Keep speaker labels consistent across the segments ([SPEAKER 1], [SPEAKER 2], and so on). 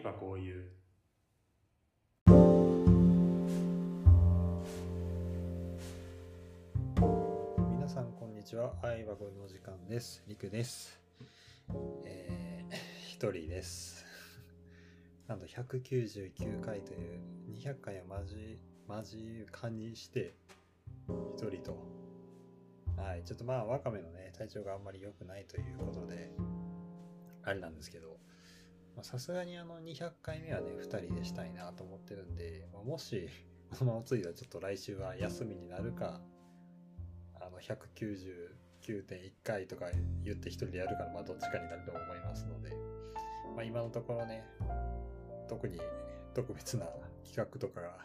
[SPEAKER 1] いばこういう
[SPEAKER 2] 皆さんこんにちは。愛はごの時間です。りくです。えー、一人です。なんと199回という200回をマジ、マジ感にして、一人と。はい、ちょっとまあ、ワカメのね、体調があんまり良くないということで、あれなんですけど、さすがにあの200回目はね、2人でしたいなと思ってるんで、まあ、もし、このままついたらちょっと来週は休みになるか、あの199.1回とか言って一人でやるから、まあどっちかになると思いますので、まあ今のところね、特に特別な企画とかが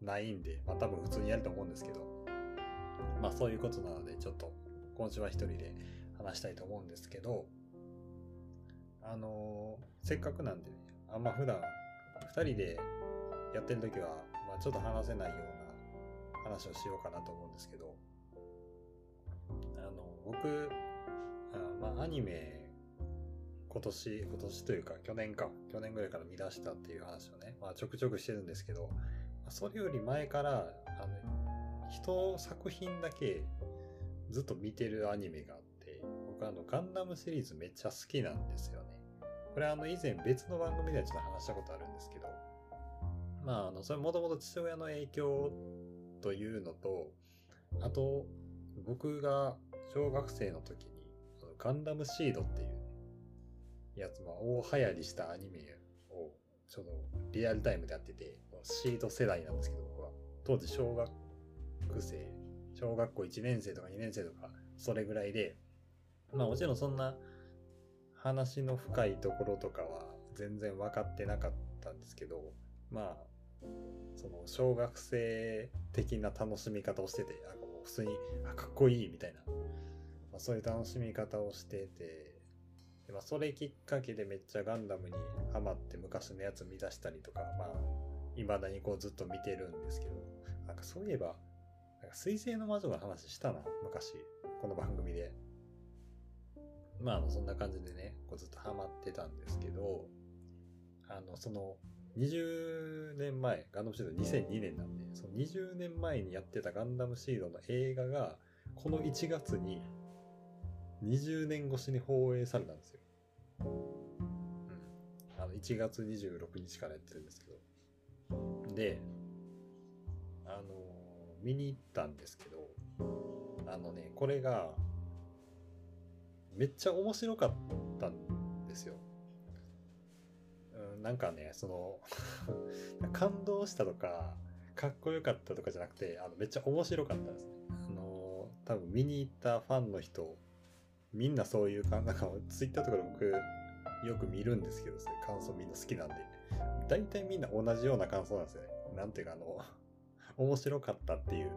[SPEAKER 2] ないんで、まあ多分普通にやると思うんですけど、まあそういうことなので、ちょっと今週は一人で話したいと思うんですけど、あのーせっかくなんでね、あんま普段二人でやってる時は、まあちょっと話せないような話をしようかなと思うんですけど、あの、僕、あまあ、アニメ、今年、今年というか、去年か、去年ぐらいから見出したっていう話をね、まあ、ちょくちょくしてるんですけど、それより前から、あの、一作品だけずっと見てるアニメが、あの、ガンダムシリーズめっちゃ好きなんですよね。これあの、以前別の番組ではちょっと話したことあるんですけど、まあ、あの、それもともと父親の影響というのと、あと、僕が小学生の時に、そのガンダムシードっていう、やつ、まあ、大流行りしたアニメを、ちょうどリアルタイムでやってて、シード世代なんですけど、僕は。当時小学生、小学校1年生とか2年生とか、それぐらいで、まあもちろんそんな話の深いところとかは全然分かってなかったんですけど、まあ、その小学生的な楽しみ方をしてて、あもう普通にあかっこいいみたいな、まあ、そういう楽しみ方をしてて、でまあ、それきっかけでめっちゃガンダムにハマって昔のやつ見出したりとか、まあ、未だにこうずっと見てるんですけど、なんかそういえば、水星の魔女の話したな、昔、この番組で。まあ、そんな感じでね、こうずっとハマってたんですけど、あの、その、20年前、ガンダムシード2002年なんで、その20年前にやってたガンダムシードの映画が、この1月に20年越しに放映されたんですよ。うん。あの、1月26日からやってるんですけど。で、あの見に行ったんですけど、あのね、これが、めっちゃ面白かったんですよ。うん、なんかね、その、感動したとか、かっこよかったとかじゃなくて、あのめっちゃ面白かったですね。あの、多分見に行ったファンの人、みんなそういう感なんかツイッターとかで僕よく見るんですけど、そ感想みんな好きなんで、大体みんな同じような感想なんですよね。なんていうかあの、面白かったっていう。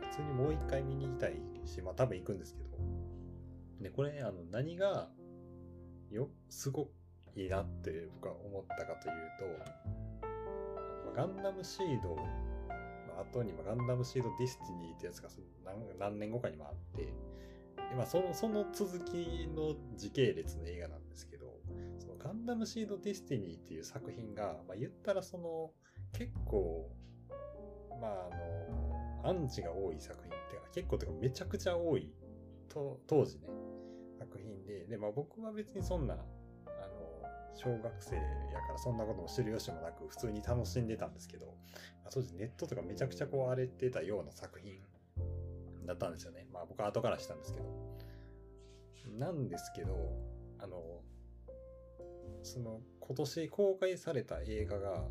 [SPEAKER 2] 普通にもう一回見に行きたいし、まあ多分行くんですけど。で、これ、あの、何が、よ、すごいいなって僕は思ったかというと、ガンダムシードの後に、ガンダムシードディスティニーってやつが何何年後かにもあって、でまあ、その、その続きの時系列の映画なんですけど、そのガンダムシードディスティニーっていう作品が、まあ、言ったらその、結構、まあ、あの、アンチが多い作品っていうか、結構というかめちゃくちゃ多い、と、当時ね、作品で、で、まあ僕は別にそんな、あの、小学生やからそんなことも知る由もなく普通に楽しんでたんですけど、まあ当時ネットとかめちゃくちゃこう荒れてたような作品だったんですよね。まあ僕は後からしたんですけど。なんですけど、あの、その今年公開された映画が、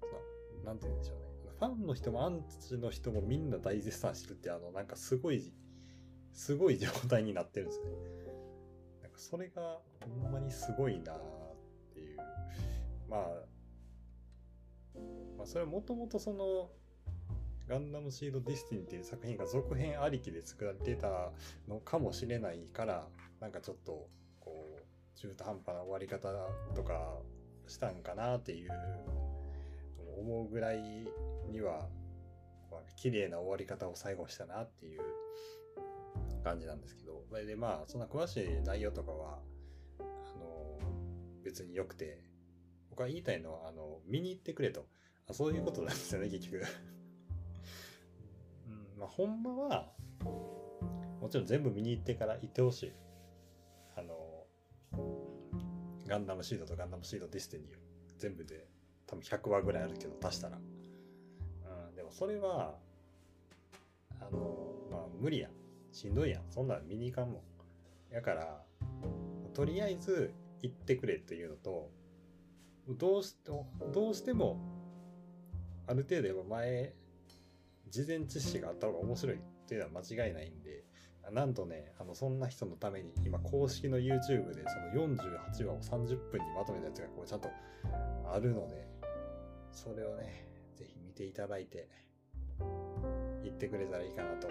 [SPEAKER 2] そのなんて言うんでしょうね。ファンの人もアンチの人もみんな大絶賛してるって、あの、なんかすごい、すごい状態になってるんですね。なんかそれがほんまにすごいなっていう。まあ、まあそれはもともとその、ガンダムシードディスティニーっていう作品が続編ありきで作られてたのかもしれないから、なんかちょっと、こう、中途半端な終わり方とかしたんかなっていう思うぐらいには、まあ綺麗な終わり方を最後したなっていう感じなんですけど、それでまあ、そんな詳しい内容とかは、あの、別別に良くて、僕は言いたいのは、あの、見に行ってくれと。あそういうことなんですよね、結局。うん、まあ、ほんまは、もちろん全部見に行ってから行ってほしい。あの、ガンダムシードとガンダムシードディスティニー全部で多分100話ぐらいあるけど足したら。うん、でもそれは、あの、まあ無理やん。しんどいやん。そんなん見に行かんもん。やから、とりあえず行ってくれっていうのと、どうして、どうしても、ある程度やっぱ前、事前知識があった方が面白いっていうのは間違いないんで、なんとね、あの、そんな人のために、今公式の YouTube でその48話を30分にまとめたやつがこうちゃんとあるので、それをね、ぜひ見ていただいて、行ってくれたらいいかなと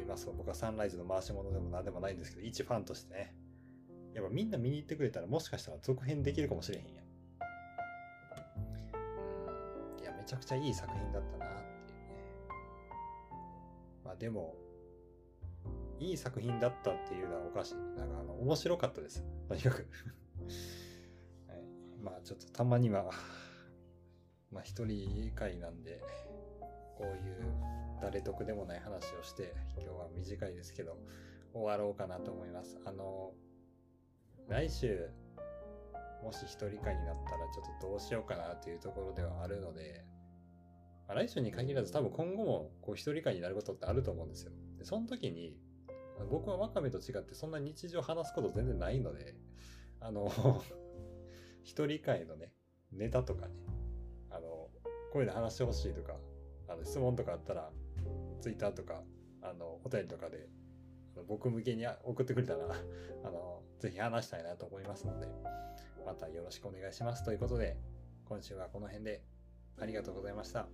[SPEAKER 2] います。僕はサンライズの回し物でも何でもないんですけど、一ファンとしてね、やっぱみんな見に行ってくれたらもしかしたら続編できるかもしれへんや。いや、めちゃくちゃいい作品だったなっていうね。まあでも、いい作品だったっていうのはおかしい。なんかあの、面白かったです。とにかく はい。まあちょっとたまには まあ一人会なんで、こういう誰得でもない話をして、今日は短いですけど、終わろうかなと思います。あの、来週、もし一人会になったらちょっとどうしようかなっていうところではあるので、まあ、来週に限らず多分今後もこう一人会になることってあると思うんですよ。で、その時に、僕はワカメと違ってそんな日常話すこと全然ないので、あの一人会のね、ネタとかね、あの、こういうの話してほしいとか、あの、質問とかあったら、ツイッターとか、あの、お便りとかで僕向けに送ってくれたら、あの、ぜひ話したいなと思いますので、またよろしくお願いします。ということで、今週はこの辺でありがとうございました。